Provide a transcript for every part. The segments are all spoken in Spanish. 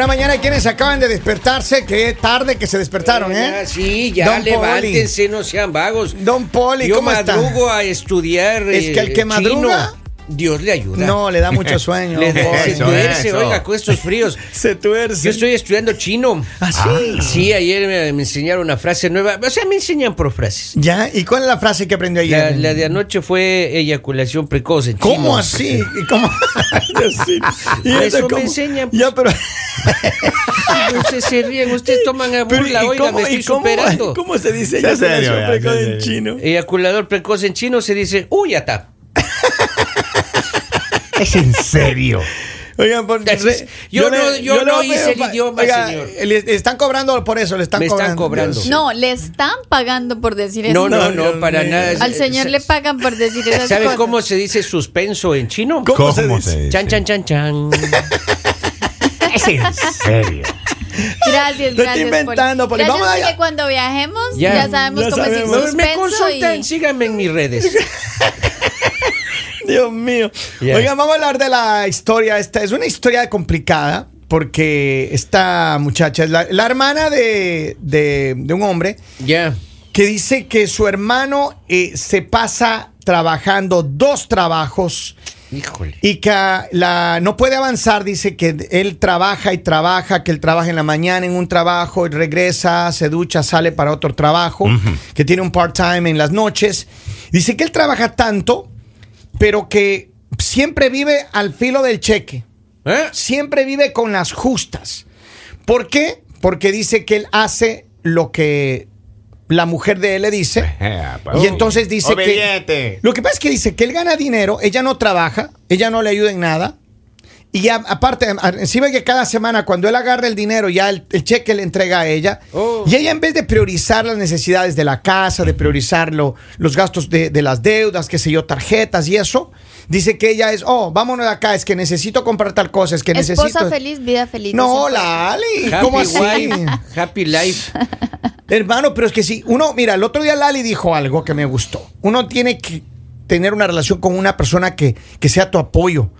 Buena mañana, quienes acaban de despertarse, qué tarde que se despertaron, ¿eh? Sí, ya Don levántense, no sean vagos. Don Poli, Yo ¿cómo está? madrugo a estudiar. Es que el que eh, madruga- chino, Dios le ayuda. No, le da mucho sueño. Le don da- se tuerce, eso. oiga, con estos fríos. Se tuerce. Yo estoy estudiando chino. ¿Ah, sí? Sí, ayer me, me enseñaron una frase nueva. O sea, me enseñan por frases. ¿Ya? ¿Y cuál es la frase que aprendió ayer? La, la de anoche fue eyaculación precoz en ¿Cómo chino. así? ¿Y cómo? ¿Y Eso eso me cómo? enseñan, Ya, pero... Ustedes se ríen, ustedes toman a burla, ¿y oiga, cómo- me estoy cómo- superando. ¿Cómo se dice? Serio, eyaculación ya, precoz en serio. chino. Eyaculador precoz en chino se dice, uy, ya está. Es en serio. Oigan, por- Ya, re- yo no- yo no hice el idioma, Oiga, señor. Le, están cobrando por eso, le están Me están cobrando. No, le están pagando por decir eso. No, no, No, para nada. Al señor le pagan por decir esas ¿Sabe cosas. cómo se dice suspenso en chino? ¿Cómo ¿Cómo, se se dice? dice? Chan, chan, chan, chan. Es en serio. Gracias, Lo estoy gracias. inventando, Poli. Gracias Vamos allá. porque cuando viajemos Ya, ya, sabemos ya cómo sabemos. decir Me suspenso consultan, y... síganme en mis redes. Dios mío. Ya. Oigan, vamos a hablar de la historia. Esta es una historia complicada porque esta muchacha es la, la hermana de, de- de un hombre Ya. que dice que su hermano eh, se pasa trabajando dos trabajos Híjole. y que ah, la, no puede avanzar. Dice que él trabaja y trabaja, que él trabaja en la mañana en un trabajo y regresa, se ducha, sale para otro trabajo, que tiene un part-time en las noches. Dice que él trabaja tanto, pero que siempre vive al filo del cheque. ¿Eh? Siempre vive con las justas. ¿Por qué? Porque dice que él hace lo que la mujer de él le dice. Y entonces dice Obediente. que... Lo que pasa es que dice que él gana dinero, ella no trabaja, ella no le ayuda en nada. Y ya, aparte, a- encima que cada semana cuando él agarra el dinero, ya el, el cheque le entrega a ella. Oh. Y ella en vez de priorizar las necesidades de la casa, de priorizar lo- los gastos de, de las deudas, qué sé yo, tarjetas y eso, dice que ella es, oh, vámonos de acá, es que necesito comprar tal cosa, es que Esposa necesito... feliz, vida feliz. No, la Ali, Happy ¿cómo así? wife, happy life. Hermano, pero es que sí, uno, mira, el otro día Lali dijo algo que me gustó. Uno tiene que tener una relación con una persona que, que sea tu apoyo.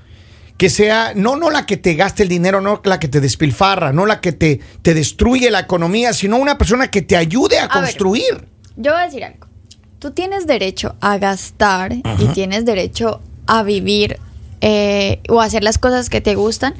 Que sea, no, no la que te gaste el dinero, no la que te despilfarra, no la que te, te destruye la economía, sino una persona que te ayude a, A ver. construir. Yo voy a decir algo. Tú tienes derecho a gastar y tienes derecho a vivir eh, o a hacer las cosas que te gustan.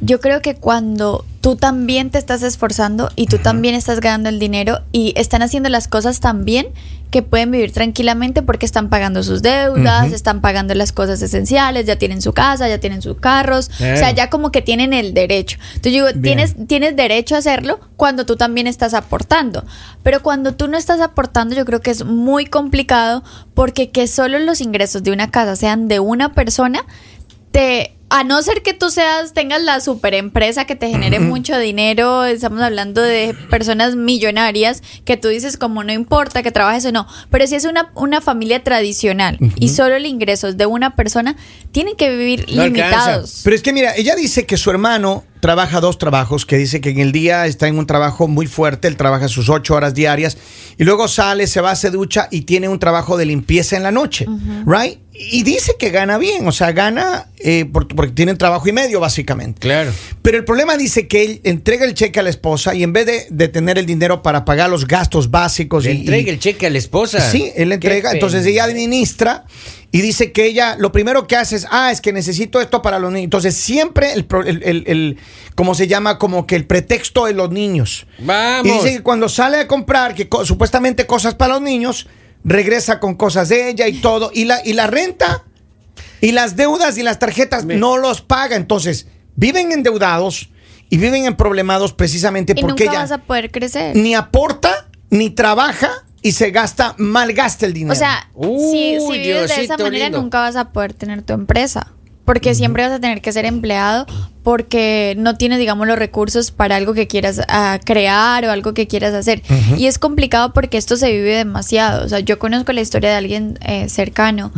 Yo creo que cuando tú también te estás esforzando y tú también estás ganando el dinero y están haciendo las cosas tan bien que pueden vivir tranquilamente porque están pagando sus deudas, están pagando las cosas esenciales, ya tienen su casa, ya tienen sus carros, o sea, ya como que tienen el derecho. Entonces yo digo, tienes, tienes derecho a hacerlo cuando tú también estás aportando. Pero cuando tú no estás aportando, yo creo que es muy complicado porque que solo los ingresos de una casa sean de una persona, te a no ser que tú seas, tengas la super empresa que te genere mucho dinero, estamos hablando de personas millonarias, que tú dices como no importa que trabajes o no, pero si es una, una familia tradicional y solo el ingreso es de una persona, tienen que vivir No alcanza. limitados. Pero es que mira, ella dice que su hermano trabaja dos trabajos, que dice que en el día está en un trabajo muy fuerte, él trabaja sus ocho horas diarias y luego sale, se va, se ducha y tiene un trabajo de limpieza en la noche, right? Y dice que gana bien, o sea, gana eh, por- porque tienen trabajo y medio básicamente. Claro. Pero el problema dice que él entrega el cheque a la esposa y en vez de, de tener el dinero para pagar los gastos básicos Le y, entrega y- el cheque a la esposa. Sí, él le entrega. Entonces ella administra y dice que ella lo primero que hace es, ah, es que necesito esto para los niños. Entonces siempre el, el, el- el- ¿cómo se llama? Como que el pretexto de los niños. Vamos. Y dice que cuando sale a comprar, que co- supuestamente cosas para los niños, regresa con cosas de ella y todo. Y la, y la renta y las deudas y las tarjetas Me- no los paga. Entonces viven endeudados y viven en problemados precisamente Y porque nunca ella vas a poder crecer. ni aporta, ni trabaja y se gasta, malgasta el dinero. O sea, Uy, si, si vives de esa manera, lindo. nunca vas a poder tener tu empresa. Porque siempre vas a tener que ser empleado porque no tienes, digamos, los recursos para algo que quieras ah, crear o algo que quieras hacer. Y es complicado porque esto se vive demasiado. O sea, yo conozco la historia de alguien eh, cercano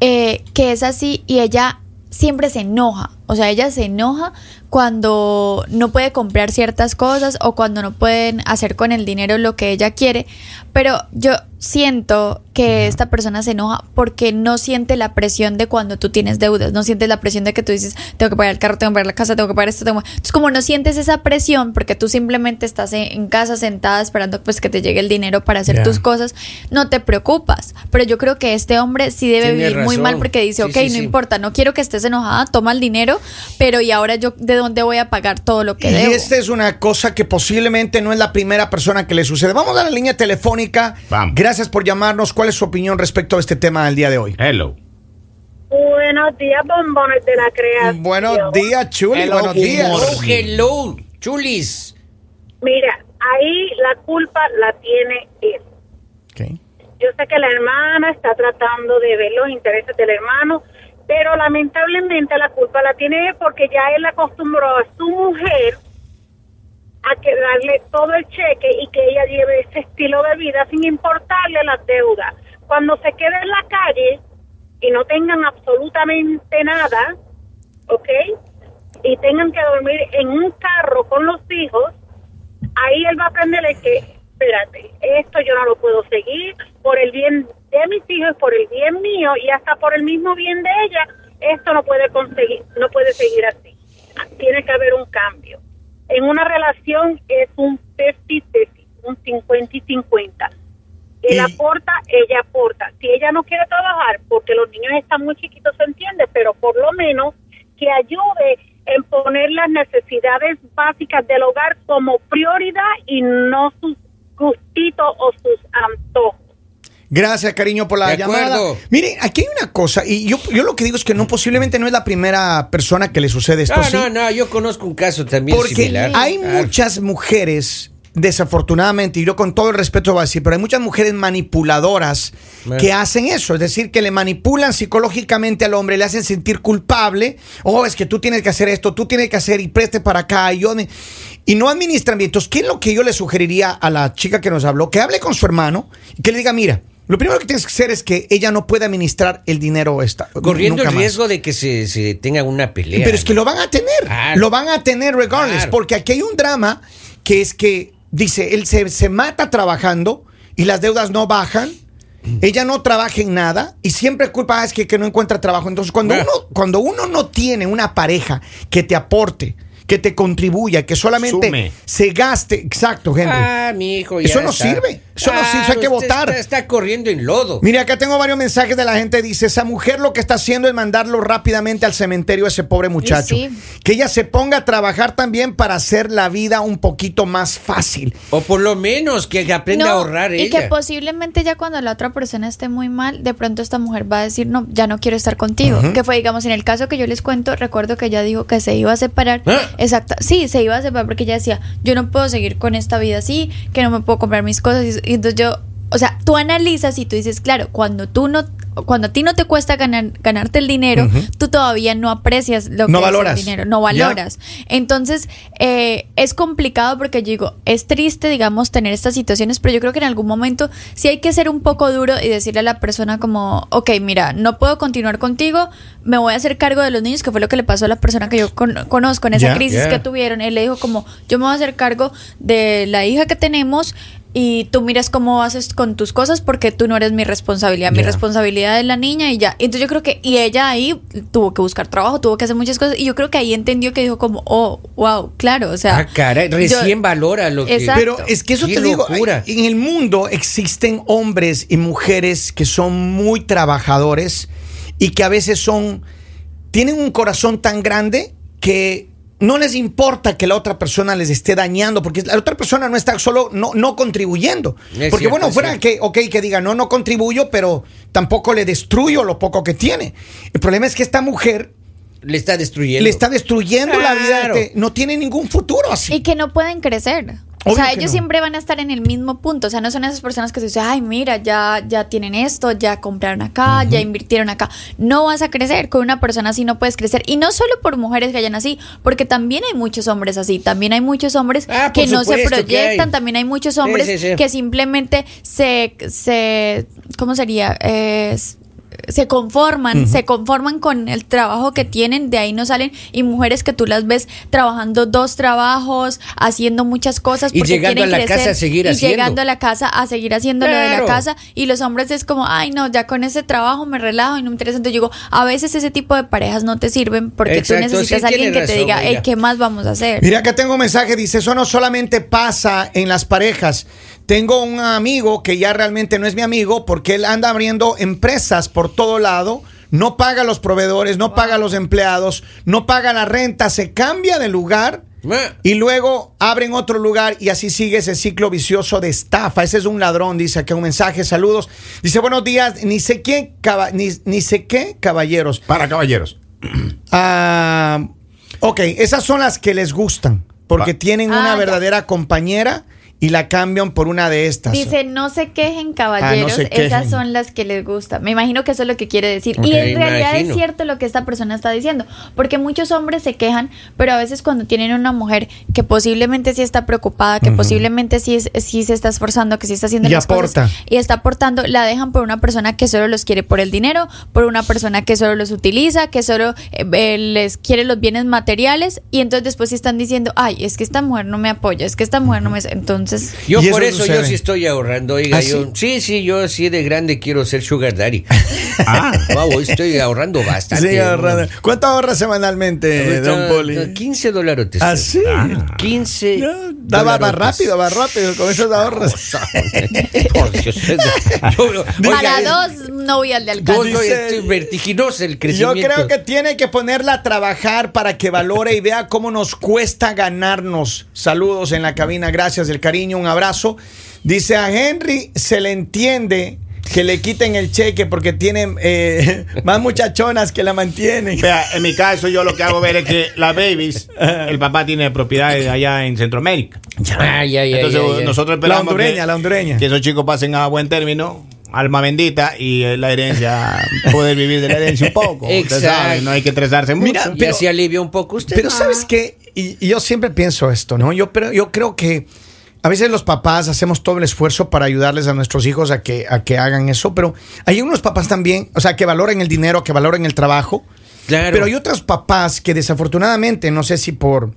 eh, que es así y ella siempre se enoja. O sea, ella se enoja cuando no puede comprar ciertas cosas o cuando no pueden hacer con el dinero lo que ella quiere. Pero yo siento que esta persona se enoja porque no siente la presión de cuando tú tienes deudas, no sientes la presión de que tú dices, tengo que pagar el carro, tengo que pagar la casa, tengo que pagar esto, tengo que-". Entonces, como no sientes esa presión porque tú simplemente estás en, casa sentada esperando pues que te llegue el dinero para hacer tus cosas, no te preocupas. Pero yo creo que este hombre sí debe Tiene vivir muy mal porque dice, Sí, ok, sí, no sí. importa, no quiero que estés enojada, toma el dinero, pero ¿y ahora yo de dónde voy a pagar todo lo que Y debo? esta es una cosa que posiblemente no es la primera persona que le sucede. Vamos a la línea telefónica. Vamos. Gracias por llamarnos. ¿Cuál es su opinión respecto a este tema del día de hoy? Hello. Buenos días, bombones de la creación. Buenos días, Chuli. Hello, Buenos días. hello, hello, chulis. Mira, ahí la culpa la tiene él. Ok. Yo sé que la hermana está tratando de ver los intereses del hermano, pero lamentablemente la culpa la tiene él porque ya él acostumbró a su mujer a que darle todo el cheque y que ella lleve ese estilo de vida sin importarle las deudas. Cuando se quede en la calle y no tengan absolutamente nada, ¿ok? Y tengan que dormir en un carro con los hijos, ahí él va a aprenderle que, espérate, esto yo no lo puedo seguir por el bien de mis hijos, por el bien mío y hasta por el mismo bien de ella, esto no puede conseguir, no puede seguir así. Tiene que haber un cambio. En una relación es un 50-50, un 50 y 50. Él Y- aporta, ella aporta. Si ella no quiere trabajar, porque los niños están muy chiquitos, se entiende, pero por lo menos que ayude en poner las necesidades básicas del hogar como prioridad y no sus gustitos o sus antojos. Gracias, cariño, por la De llamada. acuerdo. Miren, aquí hay una cosa, y yo, yo lo que digo es que no, posiblemente no es la primera persona que le sucede esto. No, ¿sí? no, no, yo conozco un caso también Porque similar. hay Claro. muchas mujeres, desafortunadamente, y yo con todo el respeto voy a decir, pero hay muchas mujeres manipuladoras Bueno. que hacen eso, es decir, que le manipulan psicológicamente al hombre, le hacen sentir culpable, oh, es que tú tienes que hacer esto, tú tienes que hacer y preste para acá, y yo... Y no administran bien. Entonces, ¿qué es lo que yo le sugeriría a la chica que nos habló? Que hable con su hermano y que le diga, mira, lo primero que tienes que hacer es que ella no puede administrar el dinero esta. Corriendo el más. riesgo de que se, se tenga una pelea. Pero es que ¿no? lo van a tener. Claro. Lo van a tener regardless. Claro. Porque aquí hay un drama que es que, dice, él se, se mata trabajando y las deudas no bajan. Ella no trabaja en nada y siempre culpa "Ah, es que, que no encuentra trabajo. Entonces, cuando uno, cuando uno no tiene una pareja que te aporte, que te contribuya, que solamente Sume. se gaste, exacto, Henry. Ah, mi hijo, Eso no sirve. Eso no sirve, eso hay que usted votar. Está, está corriendo en lodo. Mire, acá tengo varios mensajes de la gente. Dice, esa mujer lo que está haciendo es mandarlo rápidamente al cementerio a ese pobre muchacho. sí. Que ella se ponga a trabajar también para hacer la vida un poquito más fácil. O por lo menos que aprenda a No, ahorrar y ella. que posiblemente ya cuando la otra persona esté muy mal, de pronto esta mujer va a decir, no, ya no quiero estar contigo. Que fue, digamos, en el caso que yo les cuento, recuerdo que ella dijo que se iba a separar. ¿Ah? Exacto, sí, se iba a separar porque ella decía, yo no puedo seguir con esta vida así, que no me puedo comprar mis cosas. Y, entonces yo, o sea, tú analizas y tú dices, claro, cuando tú no... Cuando a ti no te cuesta ganar, ganarte el dinero, tú todavía no aprecias lo que No es el valoras. dinero, no Ya. valoras. Entonces, eh, es complicado porque yo digo, es triste, digamos, tener estas situaciones, pero yo creo que en algún momento sí hay que ser un poco duro y decirle a la persona como, ok, mira, no puedo continuar contigo, me voy a hacer cargo de los niños, que fue lo que le pasó a la persona que yo con- conozco en esa crisis que tuvieron. Él le dijo como, yo me voy a hacer cargo de la hija que tenemos y tú miras cómo haces con tus cosas porque tú no eres mi responsabilidad, mi responsabilidad es la niña y ya. Entonces yo creo que, y ella ahí tuvo que buscar trabajo, tuvo que hacer muchas cosas y yo creo que ahí entendió que dijo como, oh, wow, claro, o sea. Ah, caray, recién valora lo que... Exacto. Pero es que eso Qué te digo, locura. en el mundo existen hombres y mujeres que son muy trabajadores y que a veces son, tienen un corazón tan grande que no les importa que la otra persona les esté dañando, porque la otra persona no está solo no, no contribuyendo. Es porque cierto, bueno, fuera que, ok, que diga, no, no contribuyo, pero tampoco le destruyo lo poco que tiene. El problema es que esta mujer Le está destruyendo. le está destruyendo la vida, este, no tiene ningún futuro así. Y que no pueden crecer. O sea, ellos no. siempre van a estar en el mismo punto. O sea, no son esas personas que se dicen, ay, mira, ya, ya tienen esto, ya compraron acá, ya invirtieron acá. No vas a crecer. Con una persona así no puedes crecer. Y no solo por mujeres que hayan así, porque también hay muchos hombres así. También hay muchos hombres Ah, que no se proyectan. hay. También hay muchos hombres sí, sí. que simplemente se, se ¿cómo sería? Es- se conforman, se conforman con el trabajo que tienen, de ahí no salen y mujeres que tú las ves trabajando dos trabajos, haciendo muchas cosas Y porque llegando quieren a la casa a seguir y haciendo. llegando a la casa a seguir haciendo lo de la casa y los hombres es como, ay no, ya con ese trabajo me relajo y no me interesa. Entonces yo digo, a veces ese tipo de parejas no te sirven porque Exacto, tú necesitas sí, a alguien que te diga, hey. ¿qué más vamos a hacer? Mira, acá tengo un mensaje, dice, eso no solamente pasa en las parejas. Tengo un amigo que ya realmente no es mi amigo porque él anda abriendo empresas por todo lado, no paga a los proveedores, no paga a los empleados, no paga la renta, se cambia de lugar Ah. y luego abren otro lugar y así sigue ese ciclo vicioso de estafa. Ese es un ladrón, dice aquí un mensaje, saludos. Dice, buenos días, ni sé qué, caba- ni, ni sé qué, caballeros. Para caballeros. Ah, ok, esas son las que les gustan, porque Va- tienen Ah, una ya. verdadera compañera y la cambian por una de estas. Dice, no se quejen, caballeros. Ah, no se Esas quejen. son las que les gusta. Me imagino que eso es lo que quiere decir. y Ok, en realidad imagino. es cierto lo que esta persona está diciendo. Porque muchos hombres se quejan, pero a veces cuando tienen una mujer que posiblemente sí está preocupada, que posiblemente sí, es- sí se está esforzando, que sí está haciendo Y las aporta. cosas y está aportando, la dejan por una persona que solo los quiere por el dinero, por una persona que solo los utiliza, que solo eh, eh, les quiere los bienes materiales. Y entonces después sí están diciendo, ay, es que esta mujer no me apoya, es que esta mujer no me... Entonces... Yo por eso eso yo sí estoy ahorrando, oiga, ¿Ah, yo sí, sí, yo así de grande quiero ser sugar daddy. Ah. Wow, estoy ahorrando bastante. Sí, ahorrando. ¿no? ¿Cuánto ahorras semanalmente, Ahorita, don Poli? 15 dólares. ¿Ah, sí? 15 Ya, da- va, va dolarotes. rápido, va rápido con esos ahorros. Por Dios. Yo- Para oiga, dos novias de Dos, alcance. no, Dice- es vertiginoso el Yo crecimiento. creo que tiene que ponerla a trabajar para que valore y vea cómo nos cuesta ganarnos. Saludos en la cabina, gracias del cariño, un abrazo. Dice a Henry se le entiende que le quiten el cheque porque tiene eh, más muchachonas que la mantienen. Vea, en mi caso yo lo que hago ver es que las babies, el papá tiene propiedades allá en Centroamérica. Ay, ay, ay, Entonces nosotros La esperamos hondureña, que, la hondureña. que esos chicos pasen a buen término, alma bendita y eh, la herencia, poder vivir de la herencia un poco. Usted Exacto. sabe, no hay que estresarse mucho. Mira, Y pero- así alivia un poco usted. Pero sabes qué, y, y yo siempre pienso esto, ¿no? Yo, pero, yo creo que a veces los papás hacemos todo el esfuerzo para ayudarles a nuestros hijos a que, a que hagan eso, pero hay unos papás también, o sea, que valoren el dinero, que valoren el trabajo, Claro. pero hay otros papás que desafortunadamente, no sé si por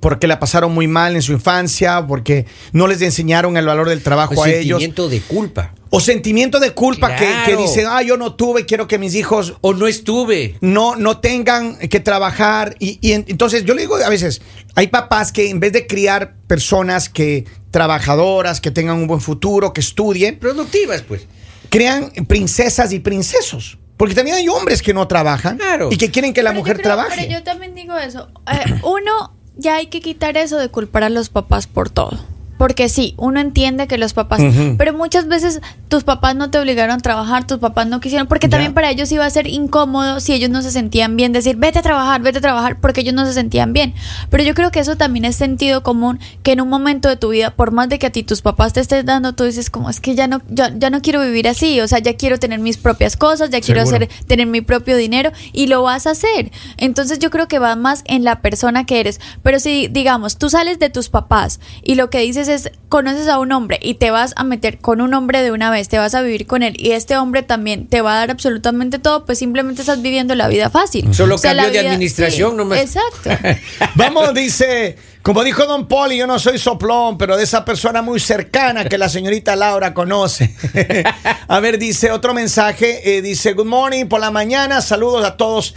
porque la pasaron muy mal en su infancia, porque no les enseñaron el valor del trabajo Un a ellos, sentimiento de culpa. o sentimiento de culpa que, que dicen, ah, yo no tuve, quiero que mis hijos O no estuve. no, no tengan que trabajar. Y, y en- entonces yo le digo a veces, hay papás que en vez de criar personas que trabajadoras, que tengan un buen futuro, que estudien, Productivas, pues. crean princesas y princesos. Porque también hay hombres que no trabajan Claro. y que quieren que la Pero yo mujer creo- trabaje. Pero yo también digo eso. Eh, uno, ya hay que quitar eso de culpar a los papás por todo. Porque sí, uno entiende que los papás, pero muchas veces tus papás no te obligaron a trabajar, tus papás no quisieron, porque también para ellos iba a ser incómodo si ellos no se sentían bien, decir, vete a trabajar, vete a trabajar, porque ellos no se sentían bien. Pero yo creo que eso también es sentido común, que en un momento de tu vida, por más de que a ti tus papás te estén dando, tú dices como, es que ya no, ya, ya no quiero vivir así, o sea, ya quiero tener mis propias cosas, ya quiero hacer tener mi propio dinero y lo vas a hacer. Entonces yo creo que va más en la persona que eres. Pero si, digamos, tú sales de tus papás y lo que dices es, conoces a un hombre y te vas a meter con un hombre de una vez, te vas a vivir con él y este hombre también te va a dar absolutamente todo, pues simplemente estás viviendo la vida fácil. Solo O sea, cambio la de vida- administración sí, nomás. Exacto. Vamos, dice, como dijo Don Poli, yo no soy soplón, pero de esa persona muy cercana que la señorita Laura conoce. a ver, dice otro mensaje, eh, dice, good morning por la mañana, saludos a todos.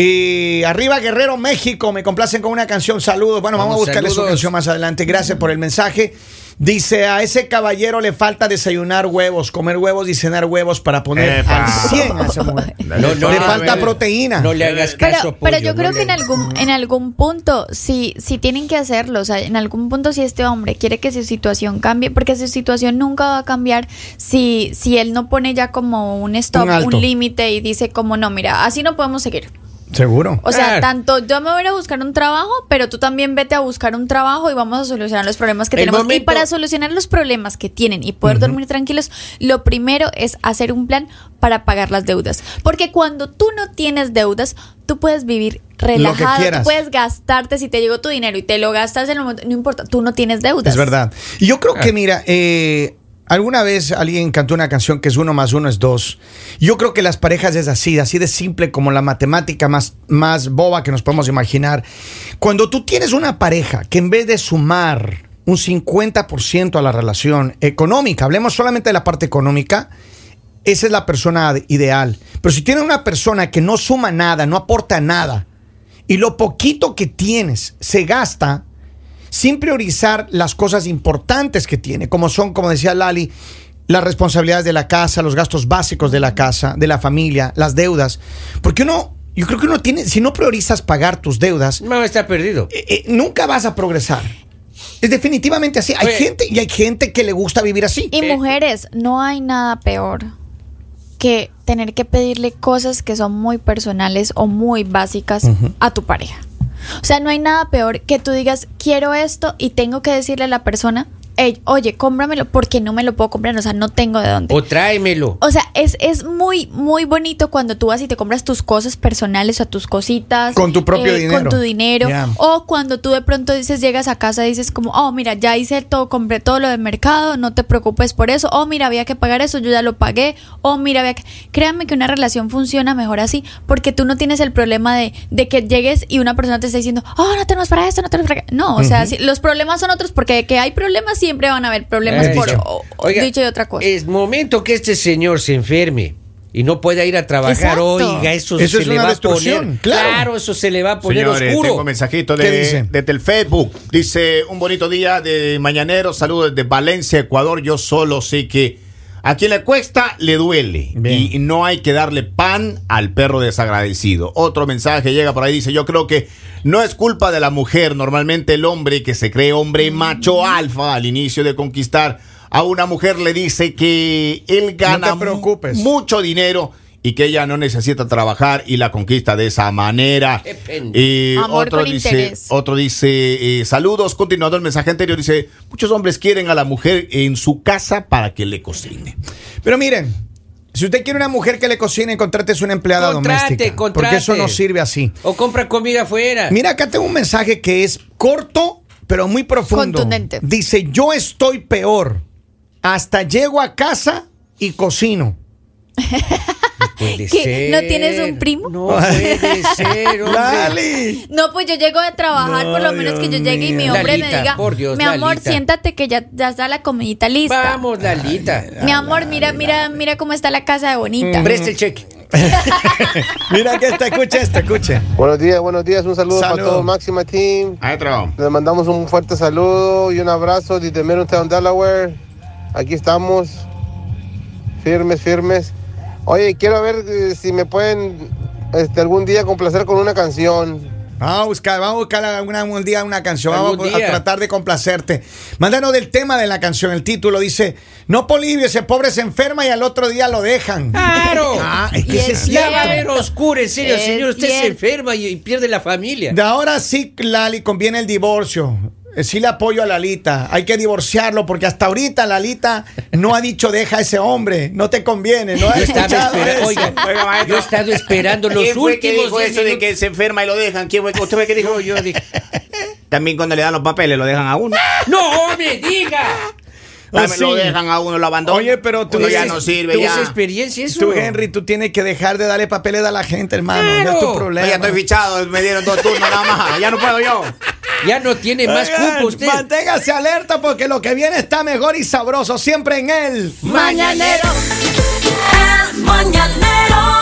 Y arriba Guerrero, México, me complacen con una canción, saludos. Bueno, vamos, a buscarle su saludos. canción más adelante. Gracias por el mensaje. Dice, a ese caballero le falta desayunar huevos, comer huevos y cenar huevos para poner Epa. al 100 a esa mujer. No, no, le no, falta no, proteína. No le hagas Pero, caso. pero pollo, yo creo no que en le- algún, en algún punto, si, si tienen que hacerlo, o sea, en algún punto si este hombre quiere que su situación cambie, porque su situación nunca va a cambiar si, si él no pone ya como un stop, Un límite y dice como no, mira, así no podemos seguir. Seguro. O sea, Claro. tanto yo me voy a ir a buscar un trabajo, pero tú también vete a buscar un trabajo y vamos a solucionar los problemas que El tenemos. Y para solucionar los problemas que tienen y poder dormir tranquilos, lo primero es hacer un plan para pagar las deudas. Porque cuando tú no tienes deudas, tú puedes vivir relajado, tú puedes gastarte si te llegó tu dinero y te lo gastas en el momento, no importa, tú no tienes deudas. Es verdad. Y yo creo que, mira, eh, Alguna vez alguien cantó una canción que es uno más uno es dos. Yo creo que las parejas es así, así de simple como la matemática más, más boba que nos podemos imaginar. Cuando tú tienes una pareja que en vez de sumar un 50% a la relación económica, hablemos solamente de la parte económica, esa es la persona ideal. Pero si tienes una persona que no suma nada, no aporta nada, y lo poquito que tienes se gasta sin priorizar las cosas importantes que tiene, como son, como decía Lali, las responsabilidades de la casa, los gastos básicos de la casa, de la familia, las deudas. Porque uno, yo creo que uno tiene, si no priorizas pagar tus deudas, No, está perdido. eh, eh, nunca vas a progresar. Es definitivamente así. Hay Oye. gente y hay gente que le gusta vivir así. Y mujeres, no hay nada peor que tener que pedirle cosas que son muy personales o muy básicas a tu pareja. O sea, no hay nada peor que tú digas, quiero esto y tengo que decirle a la persona, "Ey, oye, cómpramelo porque no me lo puedo comprar, o sea, no tengo de dónde. O tráemelo. O sea, es, es muy, muy bonito cuando tú vas y te compras tus cosas personales o tus cositas. eh, Con tu propio dinero. Con tu dinero. O cuando tú de pronto dices, llegas a casa y dices como, oh, mira, ya hice todo, compré todo lo del mercado, no te preocupes por eso. Oh, mira, había que pagar eso, yo ya lo pagué. Oh, mira, había que... Créanme que una relación funciona mejor así, porque tú no tienes el problema de, de que llegues y una persona te está diciendo, oh, no tenemos para esto, no tenemos para... No, o sea, si- los problemas son otros, porque de que hay problemas siempre van a haber problemas Eh, por... dicho. o- o- Oiga, dicho de otra cosa. Es momento que este señor se enferme y no pueda ir a trabajar. Exacto. Oiga, eso, Eso se es le una va a poner. claro. eso se le va a poner Señores, oscuro. tengo un mensajito ¿Qué de, dice? desde el Facebook. Dice, un bonito día de mañanero. Saludos desde Valencia, Ecuador. Yo solo sé que a quien le cuesta, le duele. Bien. Y no hay que darle pan al perro desagradecido. Otro mensaje llega por ahí. Dice, yo creo que no es culpa de la mujer. Normalmente el hombre que se cree hombre macho alfa al inicio de conquistar a una mujer le dice que él gana mu- preocupes. mucho dinero. Y que ella no necesita trabajar y la conquista de esa manera. Y Amor otro con dice, interés. otro dice, eh, saludos, continuando el mensaje anterior, dice, muchos hombres quieren a la mujer en su casa para que le cocine. Pero miren, si usted quiere una mujer que le cocine, contrate una empleada Contrate, doméstica. contrate. Porque eso no sirve así. O compra comida afuera. Mira, acá tengo un mensaje que es corto, pero muy profundo. Contundente. Dice, yo estoy peor. Hasta llego a casa y cocino. Puede ¿Qué? ser. ¿No tienes un primo? No puede ser. Lali. No, pues yo llego de trabajar, No, por lo menos que yo llegue y mi hombre me diga, por Dios, mi amor, Lalita. siéntate que ya, ya está la comidita lista. Vamos, Lalita. Mi amor, mira, mira, mira cómo está la casa de bonita. Presta el cheque. Mira que esta, escuche esto, escuche. Buenos días, buenos días. Un saludo Saludo. para todo Máxima Team. Adentro. Les mandamos un fuerte saludo y un abrazo desde Middletown, Delaware. Aquí estamos, firmes, firmes. Oye, quiero ver eh, si me pueden este, algún día complacer con una canción. Vamos a buscar, vamos a buscar alguna, un día una canción. Vamos Algún a, tratar de complacerte. Mándanos del tema de la canción. El título dice: No, Polivio, ese pobre se enferma y al otro día lo dejan. ¡Claro! Ah, es que es Ya va a haber oscuro, en serio, Es señor. Usted se enferma y, y pierde la familia. De ahora sí, Lali, conviene el divorcio. Eh, Sí le apoyo a Lalita. Hay que divorciarlo porque hasta ahorita Lalita no ha dicho deja a ese hombre. No te conviene. No ha Yo estaba oiga, Oiga, maestro. yo he estado esperando los ¿Quién fue que últimos dijo 10 eso de que se enferma y lo dejan? ¿Quién fue? ¿Usted fue que dijo? Yo, yo dije, También cuando le dan los papeles lo dejan a uno. ¡No, me diga! También Oh, sí. Lo dejan a uno, lo abandonan. Oye, pero tú Uno ya no sirve, ¿Tú ya. esa experiencia eso? Tú, Henry, tú tienes que dejar de darle papeles a la gente, hermano. No es Claro. tu problema. Ya estoy fichado, me dieron dos turnos nada más. Ya no puedo yo. Ya no tiene más Oigan, cupo usted. Manténgase alerta porque lo que viene está mejor y sabroso siempre en él. Mañanero. El mañanero